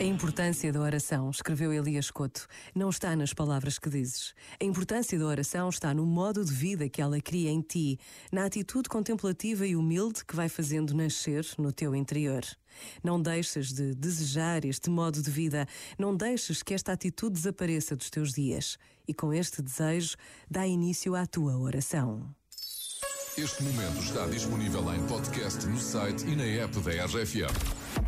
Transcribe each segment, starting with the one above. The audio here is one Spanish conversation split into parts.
A importância da oração, escreveu Elias Couto, não está nas palavras que dizes. A importância da oração está no modo de vida que ela cria em ti, na atitude contemplativa e humilde que vai fazendo nascer no teu interior. Não deixes de desejar este modo de vida, não deixes que esta atitude desapareça dos teus dias. E com este desejo, dá início à tua oração. Este momento está disponível em podcast no site e na app da RFM.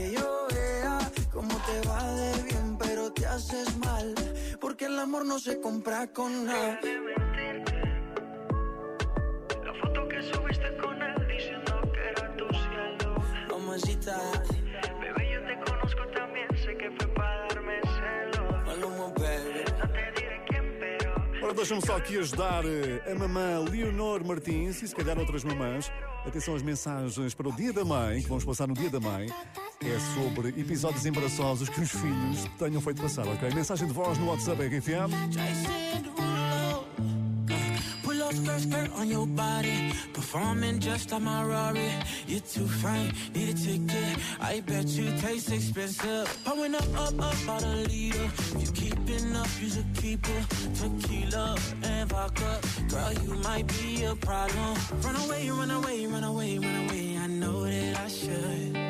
que yo vea cómo te va de bien, pero te haces mal. Porque el amor no se compra con nada. La foto que subiste con él diciendo que era tu cielo. Mamacita. Bebé, yo te conozco también, sé que fue para darme celos. Maluma, baby. No te diré quién, pero. Ora, deixa-me só aqui ajudar eh, a mamã Leonor Martins e se calhar outras mamãs. Atenção às mensagens para o Dia da Mãe, que vamos passar no Dia da Mãe é sobre episódios embaraçosos que os filhos tenham feito passar, ok? Mensagem de voz no WhatsApp RFM. skirt, skirt on your body. Performing just like my Rari. You're too fine, need a ticket. I bet you taste expensive. Pouring up, up, up, about a liter. If you keeping up, you should keep it. Tequila and vodka. Girl, you might be a problem. Run away, run away, run away, run away. I know that I should.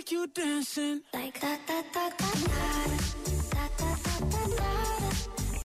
like you dancing. Like da da da da da.